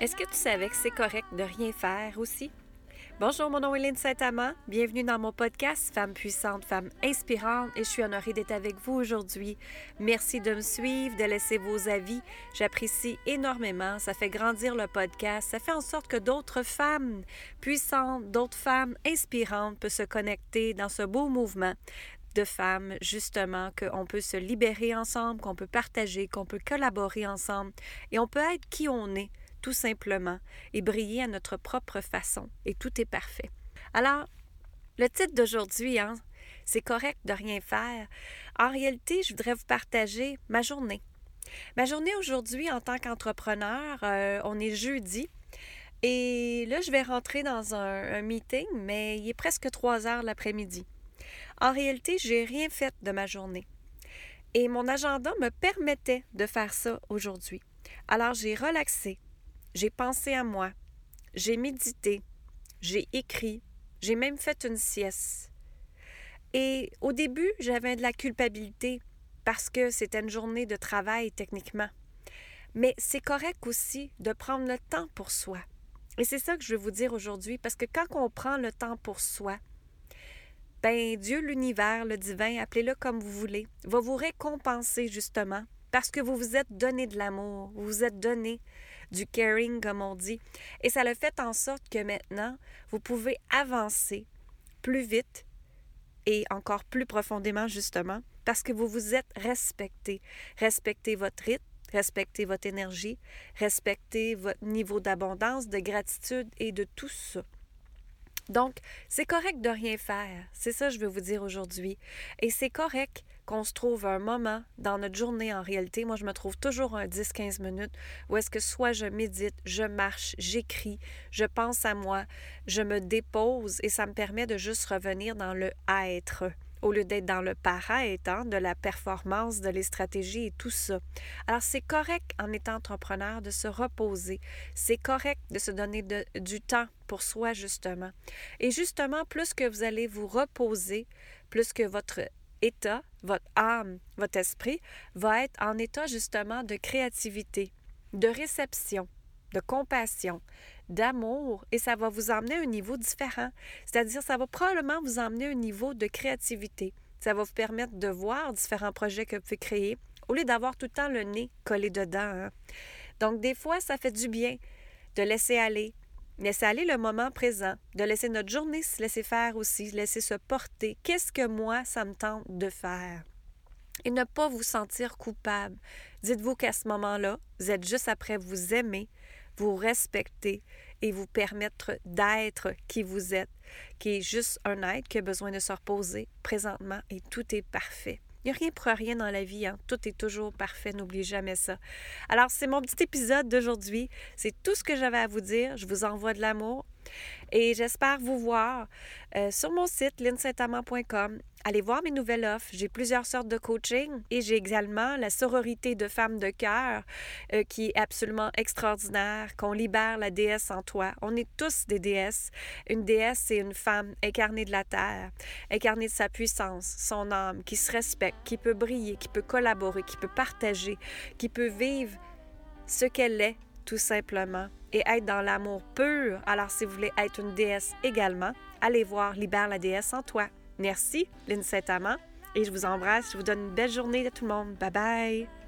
Est-ce que tu savais que c'est correct de rien faire aussi? Bonjour, mon nom est Lynne Saint-Amand. Bienvenue dans mon podcast Femmes puissantes, Femmes inspirantes et je suis honorée d'être avec vous aujourd'hui. Merci de me suivre, de laisser vos avis. J'apprécie énormément. Ça fait grandir le podcast. Ça fait en sorte que d'autres femmes puissantes, d'autres femmes inspirantes peuvent se connecter dans ce beau mouvement de femmes, justement, qu'on peut se libérer ensemble, qu'on peut partager, qu'on peut collaborer ensemble et on peut être qui on est tout simplement, et briller à notre propre façon, et tout est parfait. Alors, le titre d'aujourd'hui, hein, c'est correct de rien faire. En réalité, je voudrais vous partager ma journée. Ma journée aujourd'hui en tant qu'entrepreneur, euh, on est jeudi. Et là, je vais rentrer dans un, meeting, mais il est presque 3 heures l'après-midi. En réalité, j'ai rien fait de ma journée. Et mon agenda me permettait de faire ça aujourd'hui. Alors, j'ai relaxé, j'ai pensé à moi, j'ai médité, j'ai écrit, j'ai même fait une sieste. Et au début, j'avais de la culpabilité parce que c'était une journée de travail techniquement. Mais c'est correct aussi de prendre le temps pour soi. Et c'est ça que je veux vous dire aujourd'hui, parce que quand on prend le temps pour soi, ben Dieu, l'univers, le divin, appelez-le comme vous voulez, va vous récompenser justement parce que vous vous êtes donné de l'amour, vous vous êtes donné du caring, comme on dit. Et ça le fait en sorte que maintenant, vous pouvez avancer plus vite et encore plus profondément, justement, parce que vous vous êtes respecté. Respectez votre rythme, respectez votre énergie, respectez votre niveau d'abondance, de gratitude et de tout ça. Donc, c'est correct de rien faire. C'est ça que je veux vous dire aujourd'hui. Et c'est correct qu'on se trouve un moment dans notre journée en réalité. Moi, je me trouve toujours un 10-15 minutes où est-ce que soit je médite, je marche, j'écris, je pense à moi, je me dépose et ça me permet de juste revenir dans le être au lieu d'être dans le paraître, hein, de la performance, de les stratégies et tout ça. Alors, c'est correct en étant entrepreneur de se reposer. C'est correct de se donner du temps pour soi, justement. Et justement, plus que vous allez vous reposer, plus que votre état, votre âme, votre esprit va être en état justement de créativité, de réception, de compassion, d'amour et ça va vous emmener à un niveau différent. C'est-à-dire, ça va probablement vous emmener à un niveau de créativité. Ça va vous permettre de voir différents projets que vous pouvez créer au lieu d'avoir tout le temps le nez collé dedans. Hein. Donc, des fois, ça fait du bien de laisser aller, laisser aller le moment présent, de laisser notre journée se laisser faire aussi, laisser se porter. Qu'est-ce que moi, ça me tente de faire? Et ne pas vous sentir coupable. Dites-vous qu'à ce moment-là, vous êtes juste après vous aimer, vous respecter et vous permettre d'être qui vous êtes, qui est juste un être qui a besoin de se reposer présentement et tout est parfait. Il n'y a rien pour rien dans la vie, hein. tout est toujours parfait, n'oubliez jamais ça. Alors, c'est mon petit épisode d'aujourd'hui. C'est tout ce que j'avais à vous dire. Je vous envoie de l'amour et j'espère vous voir euh, sur mon site linsaintamant.com. Allez voir mes nouvelles offres. J'ai plusieurs sortes de coaching et j'ai également la sororité de femmes de cœur euh, qui est absolument extraordinaire, qu'on libère la déesse en toi. On est tous des déesses. Une déesse, c'est une femme incarnée de la terre, incarnée de sa puissance, son âme, qui se respecte, qui peut briller, qui peut collaborer, qui peut partager, qui peut vivre ce qu'elle est tout simplement, et être dans l'amour pur. Alors, si vous voulez être une déesse également, allez voir Libère la déesse en toi. Merci, Lynn Saint-Amand, et je vous embrasse. Je vous donne une belle journée à tout le monde. Bye bye!